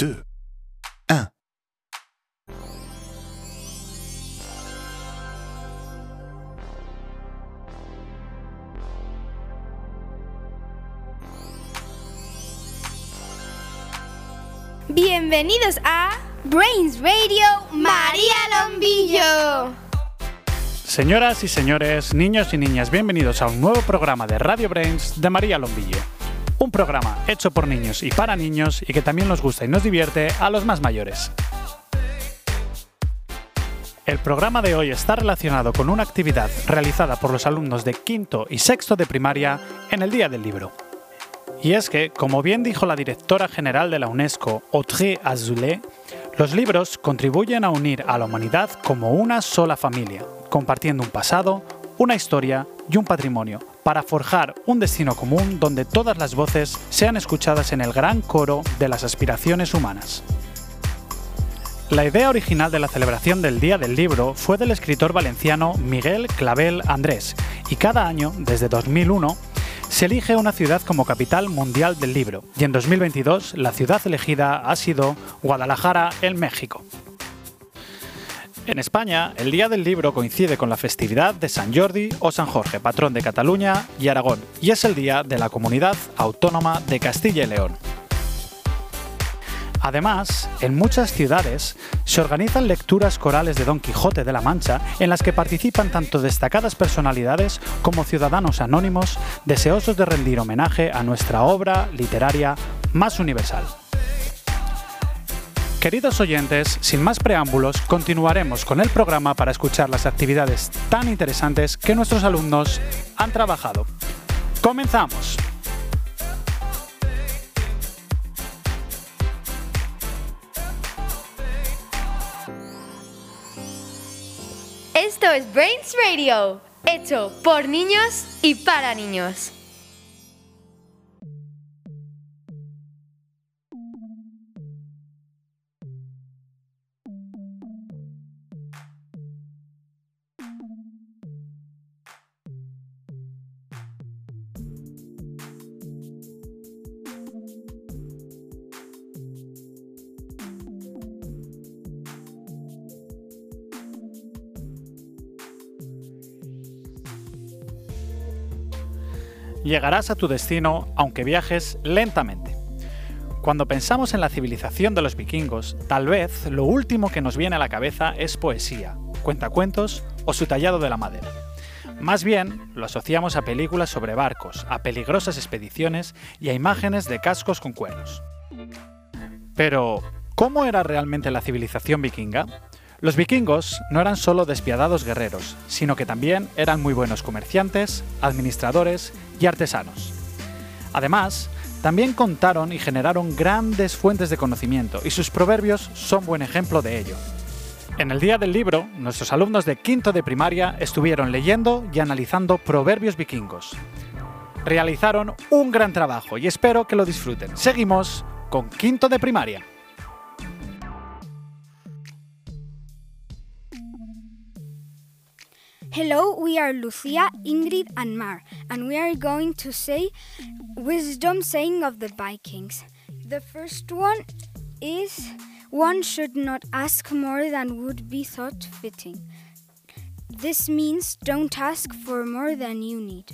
2, 1. Bienvenidos a Brains Radio María Lombillo. Señoras y señores, niños y niñas, bienvenidos a un nuevo programa de Radio Brains de María Lombillo. Un programa hecho por niños y para niños y que también nos gusta y nos divierte a los más mayores. El programa de hoy está relacionado con una actividad realizada por los alumnos de quinto y sexto de primaria en el Día del Libro. Y es que, como bien dijo la directora general de la UNESCO, Audrey Azoulay, los libros contribuyen a unir a la humanidad como una sola familia, compartiendo un pasado, una historia y un patrimonio, para forjar un destino común donde todas las voces sean escuchadas en el gran coro de las aspiraciones humanas. La idea original de la celebración del Día del Libro fue del escritor valenciano Miguel Clavel Andrés, y cada año, desde 2001, se elige una ciudad como capital mundial del libro, y en 2022 la ciudad elegida ha sido Guadalajara, en México. En España, el Día del Libro coincide con la festividad de San Jordi o San Jorge, patrón de Cataluña y Aragón, y es el día de la Comunidad Autónoma de Castilla y León. Además, en muchas ciudades se organizan lecturas corales de Don Quijote de la Mancha en las que participan tanto destacadas personalidades como ciudadanos anónimos deseosos de rendir homenaje a nuestra obra literaria más universal. Queridos oyentes, sin más preámbulos, continuaremos con el programa para escuchar las actividades tan interesantes que nuestros alumnos han trabajado. ¡Comenzamos! Esto es Brains Radio, hecho por niños y para niños. Llegarás a tu destino aunque viajes lentamente. Cuando pensamos en la civilización de los vikingos, tal vez lo último que nos viene a la cabeza es poesía, cuentacuentos o su tallado de la madera. Más bien, lo asociamos a películas sobre barcos, a peligrosas expediciones y a imágenes de cascos con cuernos. Pero, ¿cómo era realmente la civilización vikinga? Los vikingos no eran solo despiadados guerreros, sino que también eran muy buenos comerciantes, administradores y artesanos. Además, también contaron y generaron grandes fuentes de conocimiento y sus proverbios son buen ejemplo de ello. En el día del libro, nuestros alumnos de quinto de primaria estuvieron leyendo y analizando proverbios vikingos. Realizaron un gran trabajo y espero que lo disfruten. Seguimos con quinto de primaria. Hello, we are Lucia, Ingrid, and Mar, and we are going to say wisdom saying of the Vikings. The first one is one should not ask more than would be thought fitting. This means don't ask for more than you need.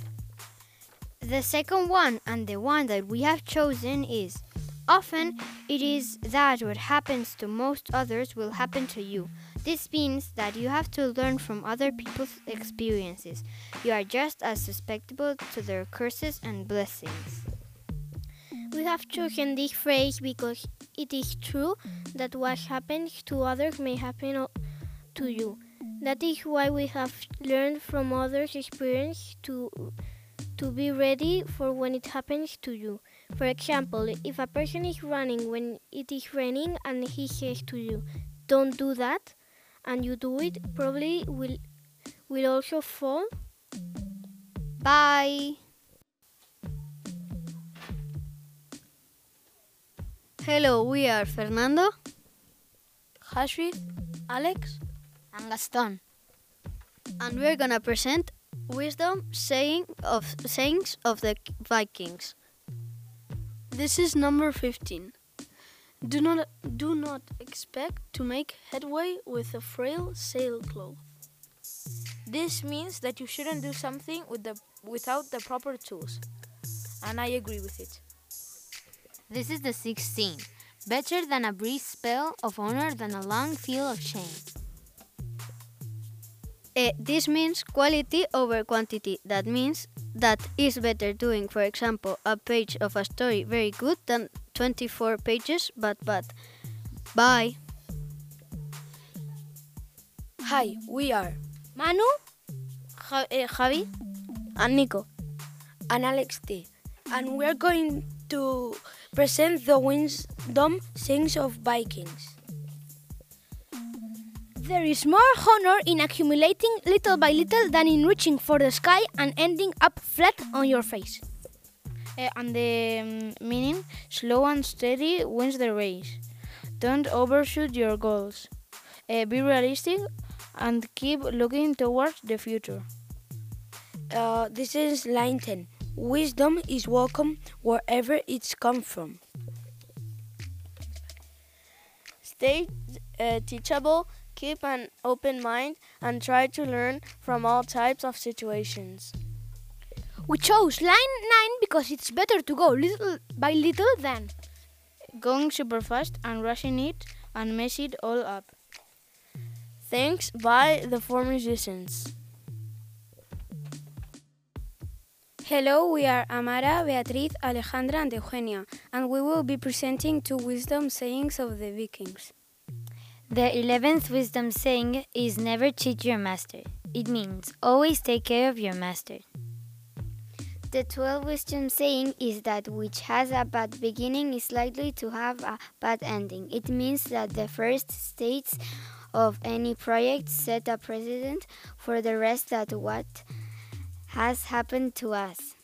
The second one, and the one that we have chosen, is often it is that what happens to most others will happen to you. This means that you have to learn from other people's experiences. You are just as susceptible to their curses and blessings. We have chosen this phrase because it is true that what happens to others may happen to you. That is why we have learned from others' experience to to be ready for when it happens to you. For example, if a person is running when it is raining and he says to you, "Don't do that," and you do it, probably will will also fall. Bye. Hello, we are Fernando Hashif, Alex, And Gaston. and we're gonna present wisdom saying of sayings of the Vikings. This is number 15. Do not do not expect to make headway with a frail sailcloth. This means that you shouldn't do something with the, without the proper tools. And I agree with it. This is the 16. Better than a brief spell of honor than a long feel of shame. Uh, this means quality over quantity. That means that is better doing, for example, a page of a story very good than 24 pages but but Bye. Hi, we are Manu, Ja- eh, Javi, and Nico. and Alex T, and we're going to present the wisdom sayings of Vikings. There is more honor in accumulating little by little than in reaching for the sky and ending up flat on your face. Eh, and the um, meaning slow and steady wins the race. Don't overshoot your goals. Eh, be realistic and keep looking towards the future. Uh, this is line 10. Wisdom is welcome wherever it's come from. Stay uh, teachable, keep an open mind, and try to learn from all types of situations. We chose line 9 because it's better to go little by little than. Going super fast and rushing it and mess it all up. Thanks by the four musicians. Hello, we are Amara, Beatriz, Alejandra, and Eugenia, and we will be presenting two wisdom sayings of the Vikings. The 11th wisdom saying is never cheat your master. It means always take care of your master. The 12th wisdom saying is that which has a bad beginning is likely to have a bad ending. It means that the first stages of any project set a precedent for the rest that what has happened to us.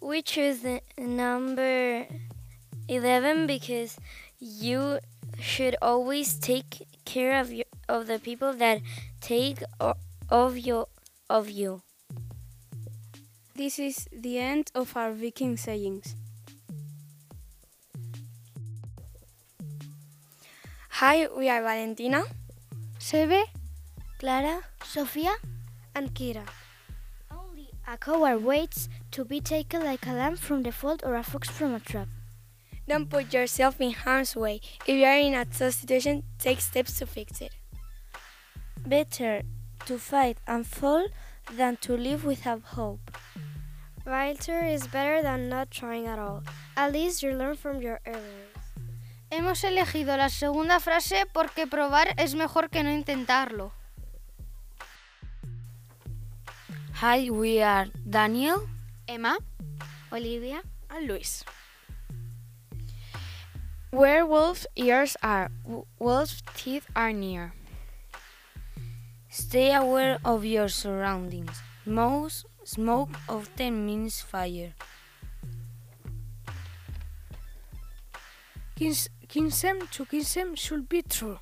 We choose the number 11 because you should always take care of your, of the people that take of you of you. This is the end of our Viking sayings. Hi, we are Valentina, Sebe, Clara, Sofia, and Kira. only a coward waits to be taken like a lamb from the fold or a fox from a trap. Don't put yourself in harm's way. If you are in a tough situation, take steps to fix it. better to fight and fall than to live without hope. Failure is better than not trying at all. At least you learn from your errors. Hemos elegido la segunda frase porque probar es mejor que no intentarlo. Hi, we are Daniel, Emma, Olivia. And Luis. Werewolf ears are, w- wolf teeth are near. Stay aware of your surroundings. Most smoke often means fire. Kinsem to kinsem should be true.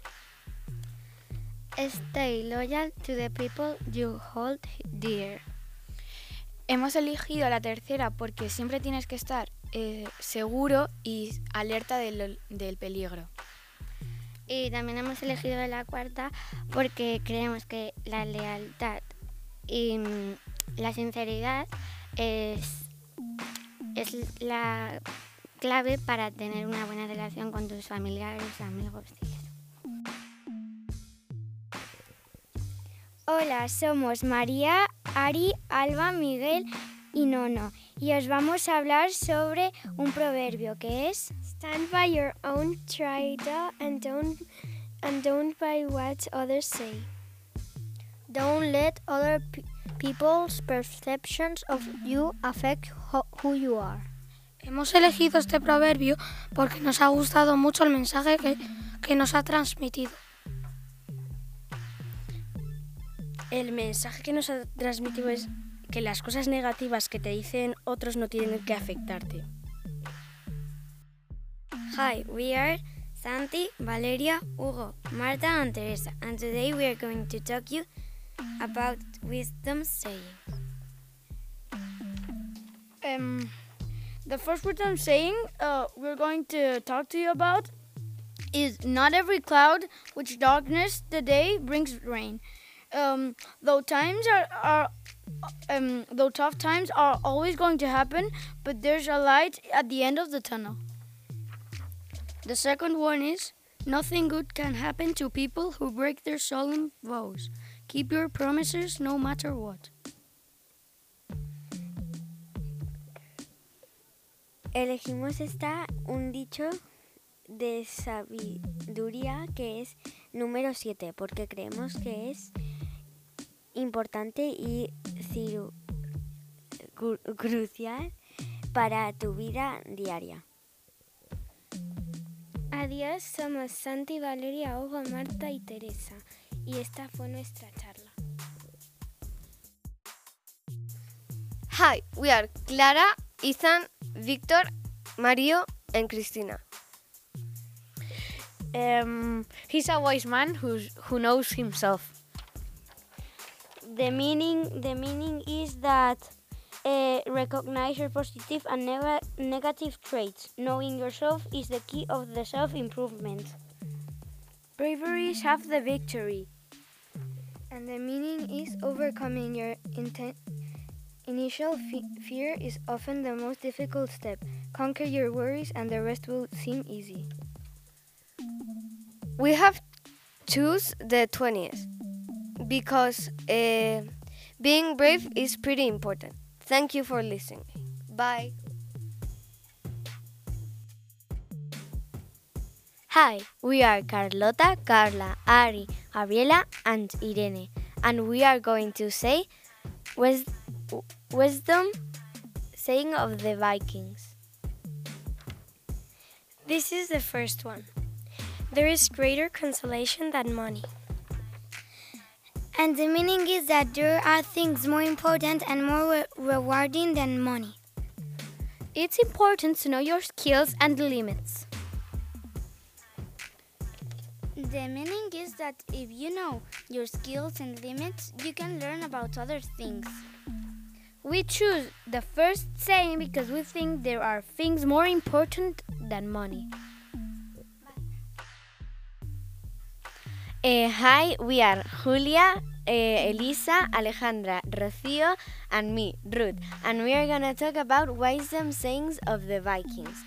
Stay loyal to the people you hold dear. Hemos elegido la tercera porque siempre tienes que estar eh, seguro y alerta del, del peligro. Y también hemos elegido la cuarta porque creemos que la lealtad y mm, la sinceridad es, es la clave para tener una buena relación con tus familiares, amigos y eso. Hola, somos María, Ari, Alba, Miguel y Nono y os vamos a hablar sobre un proverbio que es Stand by your own trial and don't and don't by what others say. Don't let other people's perceptions of you affect ho- who you are. Hemos elegido este proverbio porque nos ha gustado mucho el mensaje que, que nos ha transmitido. El mensaje que nos ha transmitido es que las cosas negativas que te dicen otros no tienen que afectarte. Hi, we are Santi, Valeria, Hugo, Marta, and Teresa, and today we are going to talk you about wisdom saying. Em, The first wisdom saying uh, we're going to talk to you about is not every cloud which darkness the day brings rain. Um, though times are, are um, though tough times are always going to happen, but there's a light at the end of the tunnel. The second one is nothing good can happen to people who break their solemn vows. Keep your promises no matter what. Elegimos esta un dicho de sabiduría que es número 7 porque creemos que es importante y crucial para tu vida diaria. Adiós, somos Santi, Valeria, Hugo, Marta y Teresa. Y esta fue nuestra charla. Hi, we are Clara, Ethan, Victor, Mario, and Cristina. Um, he's a wise man who's, who knows himself. The meaning the meaning is that uh, recognize your positive and nega- negative traits. Knowing yourself is the key of the self improvement. Bravery is half the victory. And the meaning is overcoming your initial fe- fear is often the most difficult step. Conquer your worries, and the rest will seem easy. We have choose the 20th because uh, being brave is pretty important. Thank you for listening. Bye. Hi, we are Carlota, Carla, Ari, Gabriela, and Irene, and we are going to say wis- wisdom saying of the Vikings. This is the first one. There is greater consolation than money. And the meaning is that there are things more important and more re- rewarding than money. It's important to know your skills and limits. The meaning is that if you know your skills and limits, you can learn about other things. We choose the first saying because we think there are things more important than money. Uh, hi, we are Julia, uh, Elisa, Alejandra, Rocío, and me, Ruth, and we are gonna talk about wisdom sayings of the Vikings.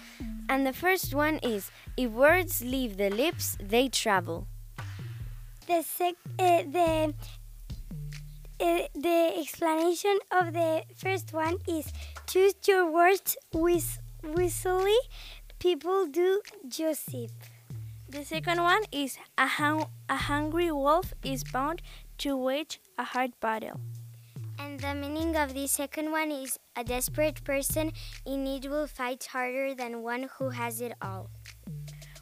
And the first one is If words leave the lips, they travel. The sec, uh, the uh, the explanation of the first one is choose your words wis- wisely. People do Joseph. The second one is a, hung- a hungry wolf is bound to wage a hard battle. And the meaning of the second one is a desperate person in need will fight harder than one who has it all.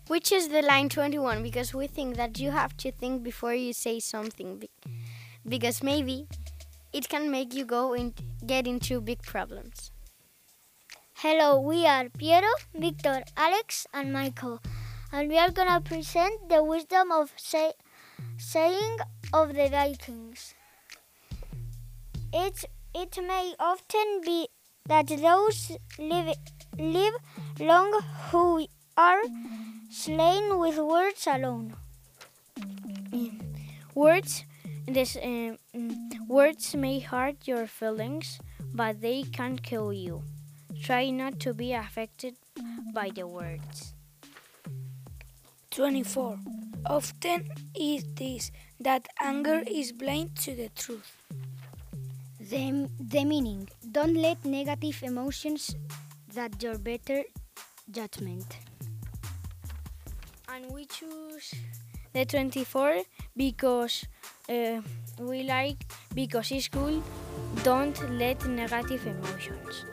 Which is the line 21 because we think that you have to think before you say something because maybe it can make you go and get into big problems. Hello, we are Piero, Victor, Alex, and Michael, and we are gonna present the wisdom of say, saying of the Vikings. It it may often be that those live live long who are slain with words alone. Words, this, um, words may hurt your feelings, but they can't kill you. Try not to be affected by the words. 24. Often it is that anger is blind to the truth. The, the meaning don't let negative emotions that your better judgment. And we choose the 24 because uh, we like because it's cool. Don't let negative emotions.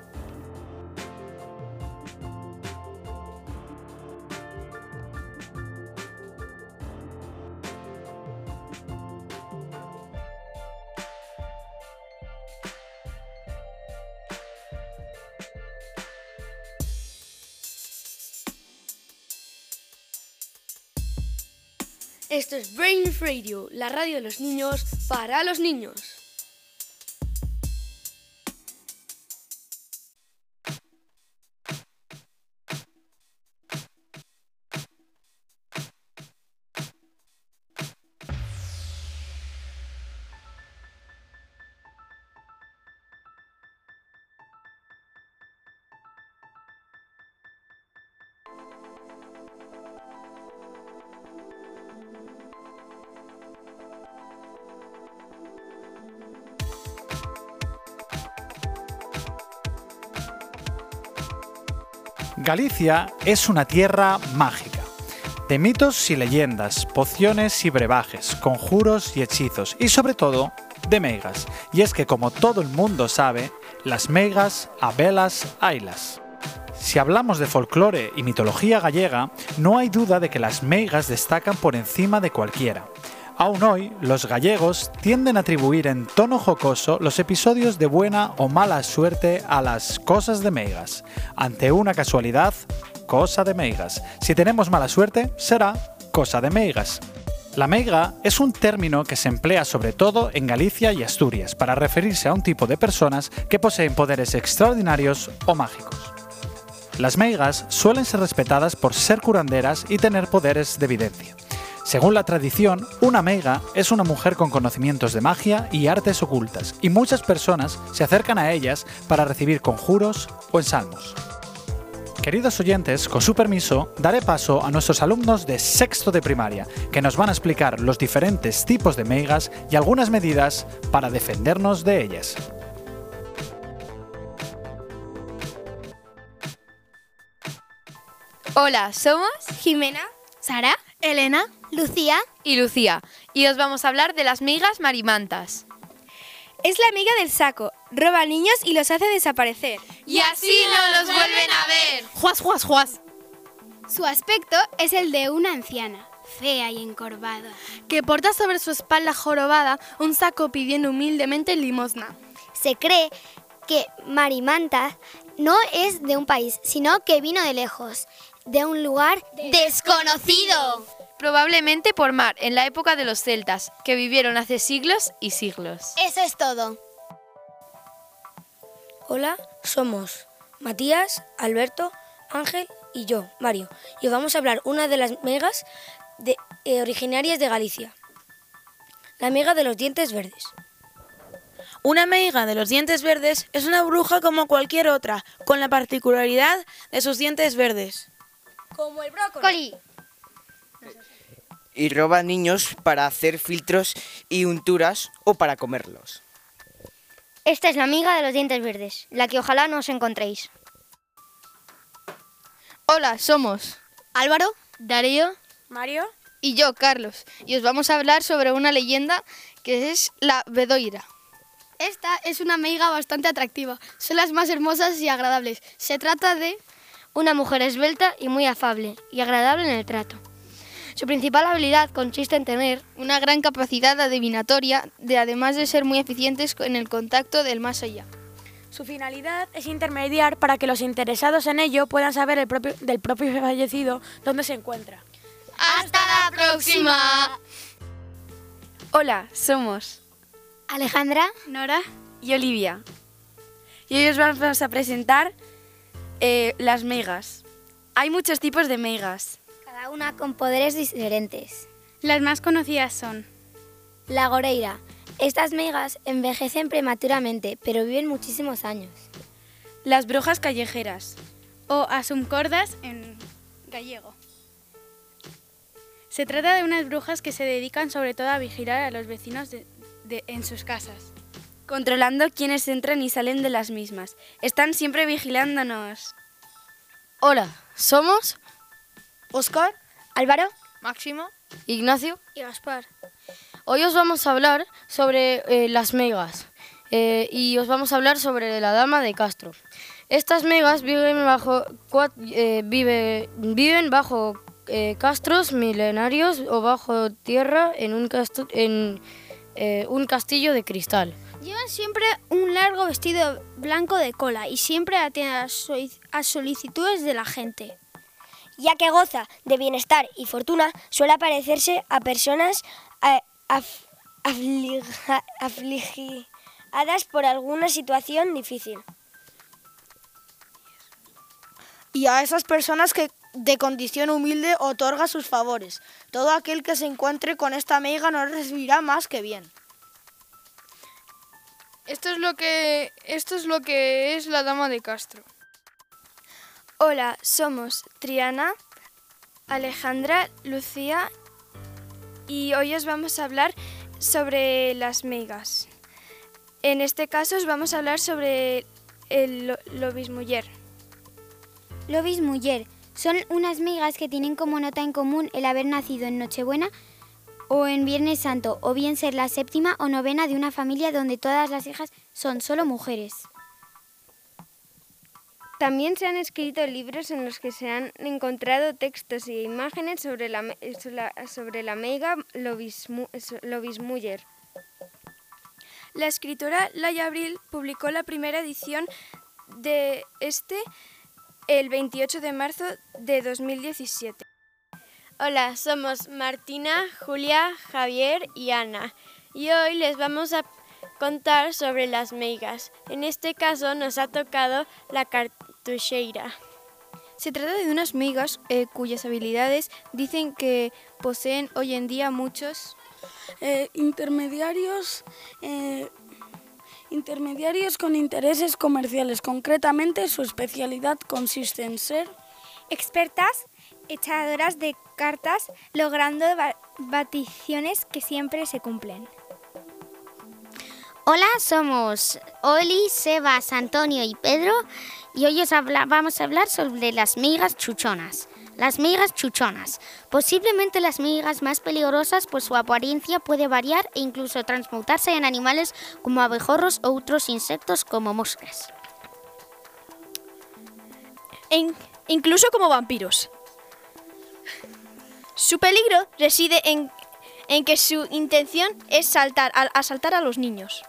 Esto es Brain Radio, la radio de los niños para los niños. Galicia es una tierra mágica, de mitos y leyendas, pociones y brebajes, conjuros y hechizos, y sobre todo, de meigas. Y es que como todo el mundo sabe, las meigas, abelas, ailas. Si hablamos de folclore y mitología gallega, no hay duda de que las meigas destacan por encima de cualquiera. Aún hoy, los gallegos tienden a atribuir en tono jocoso los episodios de buena o mala suerte a las cosas de meigas. Ante una casualidad, cosa de meigas. Si tenemos mala suerte, será cosa de meigas. La meiga es un término que se emplea sobre todo en Galicia y Asturias para referirse a un tipo de personas que poseen poderes extraordinarios o mágicos. Las meigas suelen ser respetadas por ser curanderas y tener poderes de evidencia. Según la tradición, una meiga es una mujer con conocimientos de magia y artes ocultas, y muchas personas se acercan a ellas para recibir conjuros o ensalmos. Queridos oyentes, con su permiso, daré paso a nuestros alumnos de sexto de primaria, que nos van a explicar los diferentes tipos de meigas y algunas medidas para defendernos de ellas. Hola, somos Jimena, Sara, Elena, Lucía y Lucía, y os vamos a hablar de las migas marimantas. Es la amiga del saco, roba niños y los hace desaparecer. Y así no los vuelven a ver. Juas, juas, juas. Su aspecto es el de una anciana, fea y encorvada, que porta sobre su espalda jorobada un saco pidiendo humildemente limosna. Se cree que Marimanta no es de un país, sino que vino de lejos, de un lugar desconocido. Probablemente por mar, en la época de los celtas, que vivieron hace siglos y siglos. Eso es todo. Hola, somos Matías, Alberto, Ángel y yo, Mario. Y os vamos a hablar una de las megas de, eh, originarias de Galicia. La mega de los dientes verdes. Una meiga de los dientes verdes es una bruja como cualquier otra, con la particularidad de sus dientes verdes. Como el brócoli. Y roba niños para hacer filtros y unturas o para comerlos. Esta es la amiga de los dientes verdes, la que ojalá no os encontréis. Hola, somos Álvaro, Darío, Mario y yo, Carlos, y os vamos a hablar sobre una leyenda que es la Bedoira. Esta es una meiga bastante atractiva, son las más hermosas y agradables. Se trata de una mujer esbelta y muy afable y agradable en el trato. Su principal habilidad consiste en tener una gran capacidad adivinatoria, de además de ser muy eficientes en el contacto del más allá. Su finalidad es intermediar para que los interesados en ello puedan saber el propio, del propio fallecido dónde se encuentra. ¡Hasta la próxima! Hola, somos Alejandra, Nora y Olivia. Y hoy os vamos a presentar eh, las megas. Hay muchos tipos de megas. Cada una con poderes diferentes. Las más conocidas son la goreira. Estas megas envejecen prematuramente, pero viven muchísimos años. Las brujas callejeras. O asumcordas en gallego. Se trata de unas brujas que se dedican sobre todo a vigilar a los vecinos de, de, en sus casas. Controlando quiénes entran y salen de las mismas. Están siempre vigilándonos. Hola, somos Oscar, Álvaro, Máximo, Ignacio y Gaspar. Hoy os vamos a hablar sobre eh, las megas eh, y os vamos a hablar sobre la dama de Castro. Estas megas viven bajo, eh, vive, viven bajo castros milenarios o bajo tierra en un, en, un castillo de cristal. Llevan siempre un largo vestido blanco de cola y siempre atienden a solicitudes de la gente. Ya que goza de bienestar y fortuna, suele parecerse a personas eh, af, afligidas por alguna situación difícil. Y a esas personas que de condición humilde otorga sus favores. Todo aquel que se encuentre con esta meiga no recibirá más que bien. Esto es lo que esto es lo que es la dama de Castro. Hola, somos Triana, Alejandra, Lucía y hoy os vamos a hablar sobre las megas. En este caso os vamos a hablar sobre el lobismuller. Lobis Mujer. Son unas migas que tienen como nota en común el haber nacido en Nochebuena o en Viernes Santo, o bien ser la séptima o novena de una familia donde todas las hijas son solo mujeres. También se han escrito libros en los que se han encontrado textos y imágenes sobre la, sobre la- meiga Lobismu- Lobismuller. La escritora Laia Abril publicó la primera edición de este el 28 de marzo de 2017. Hola, somos Martina, Julia, Javier y Ana. Y hoy les vamos a contar sobre las meigas. En este caso nos ha tocado la Se trata de unas migas eh, cuyas habilidades dicen que poseen hoy en día muchos Eh, intermediarios, eh, intermediarios con intereses comerciales. Concretamente, su especialidad consiste en ser Expertas echadoras de cartas logrando ba- baticiones que siempre se cumplen. Hola, somos Oli, Sebas, Antonio y Pedro y hoy os vamos a hablar sobre las migas chuchonas. Las migas chuchonas. Posiblemente las migas más peligrosas, pues su apariencia puede variar e incluso transmutarse en animales como abejorros o otros insectos como moscas. Incluso como vampiros. Su peligro reside en, en que su intención es saltar, a- asaltar a los niños.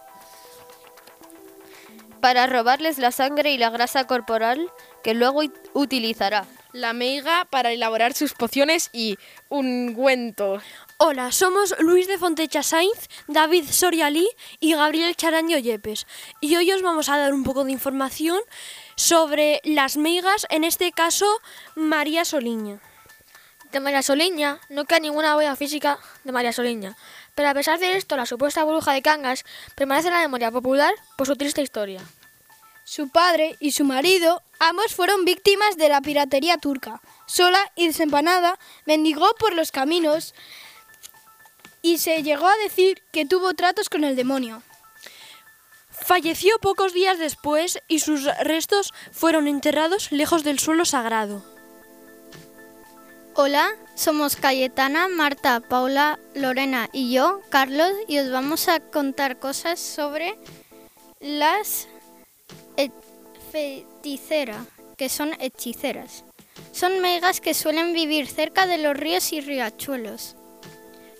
Para robarles la sangre y la grasa corporal que luego ut- utilizará. La meiga para elaborar sus pociones y ungüentos. Hola, somos Luis de Fontecha Sainz, David Sorialí y Gabriel Charaño Yepes. Y hoy os vamos a dar un poco de información sobre las meigas, en este caso María Soliña. De María Soliña no queda ninguna huella física de María Soliña, pero a pesar de esto, la supuesta bruja de Cangas permanece en la memoria popular por su triste historia. Su padre y su marido, ambos fueron víctimas de la piratería turca. Sola y desempanada, mendigó por los caminos y se llegó a decir que tuvo tratos con el demonio. Falleció pocos días después y sus restos fueron enterrados lejos del suelo sagrado. Hola, somos Cayetana, Marta, Paula, Lorena y yo, Carlos, y os vamos a contar cosas sobre las feticeras, que son hechiceras. Son megas que suelen vivir cerca de los ríos y riachuelos.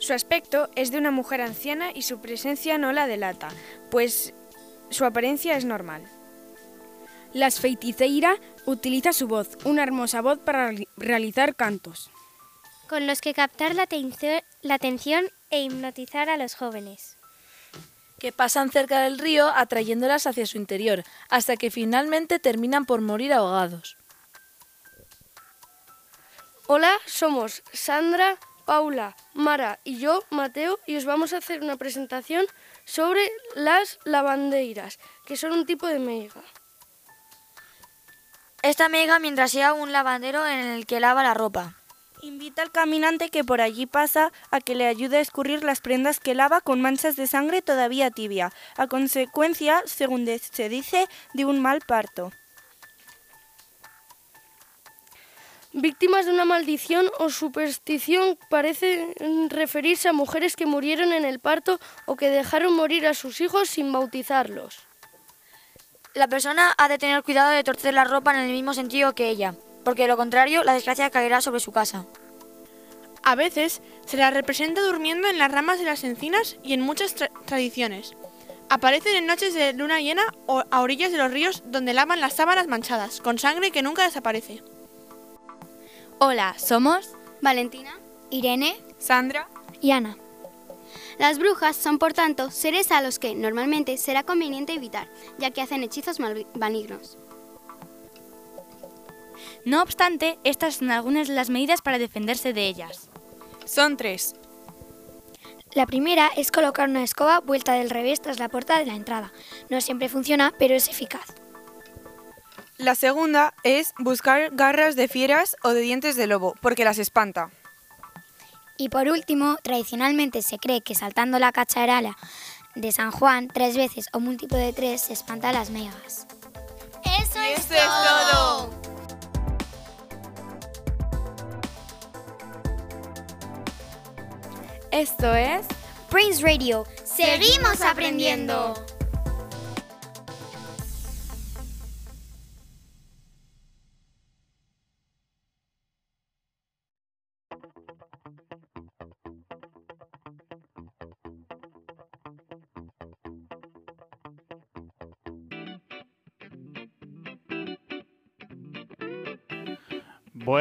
Su aspecto es de una mujer anciana y su presencia no la delata, pues su apariencia es normal. Las feiticeira utiliza su voz, una hermosa voz para reali- realizar cantos. Con los que captar la, la atención e hipnotizar a los jóvenes. que pasan cerca del río atrayéndolas hacia su interior, hasta que finalmente terminan por morir ahogados. Hola, somos Sandra, Paula, Mara y yo, Mateo, y os vamos a hacer una presentación sobre las lavandeiras, que son un tipo de meiga. Esta mega mientras sea un lavandero en el que lava la ropa. Invita al caminante que por allí pasa a que le ayude a escurrir las prendas que lava con manchas de sangre todavía tibia, a consecuencia, según se dice, de un mal parto. Víctimas de una maldición o superstición parece mm, referirse a mujeres que murieron en el parto o que dejaron morir a sus hijos sin bautizarlos. La persona ha de tener cuidado de torcer la ropa en el mismo sentido que ella, porque de lo contrario la desgracia caerá sobre su casa. A veces se la representa durmiendo en las ramas de las encinas y en muchas tra- tradiciones. Aparecen en noches de luna llena o a orillas de los ríos donde lavan las sábanas manchadas, con sangre que nunca desaparece. Hola, somos Valentina, Irene, Sandra y Ana. Las brujas son, por tanto, seres a los que normalmente será conveniente evitar, ya que hacen hechizos mal- malignos. No obstante, estas son algunas de las medidas para defenderse de ellas. Son tres. La primera es colocar una escoba vuelta del revés tras la puerta de la entrada. No siempre funciona, pero es eficaz. La segunda es buscar garras de fieras o de dientes de lobo, porque las espanta. Y por último, tradicionalmente se cree que saltando la cacharala de San Juan tres veces o múltiplo de tres se espanta a las megas. ¡Eso, es, Eso es todo! Esto es Prince Radio. ¡Seguimos aprendiendo!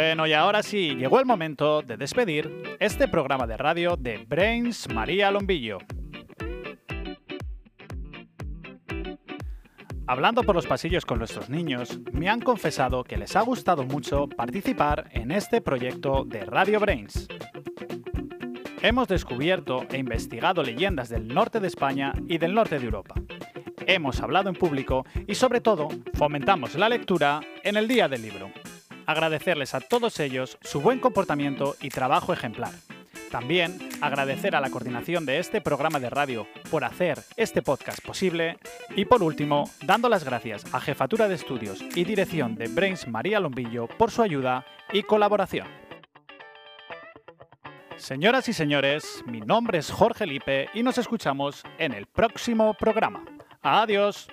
Bueno, y ahora sí, llegó el momento de despedir este programa de radio de Brains María Lombillo. Hablando por los pasillos con nuestros niños, me han confesado que les ha gustado mucho participar en este proyecto de Radio Brains. Hemos descubierto e investigado leyendas del norte de España y del norte de Europa. Hemos hablado en público y sobre todo fomentamos la lectura en el Día del Libro agradecerles a todos ellos su buen comportamiento y trabajo ejemplar. También agradecer a la coordinación de este programa de radio por hacer este podcast posible y por último, dando las gracias a Jefatura de Estudios y Dirección de Brains María Lombillo por su ayuda y colaboración. Señoras y señores, mi nombre es Jorge Lipe y nos escuchamos en el próximo programa. Adiós.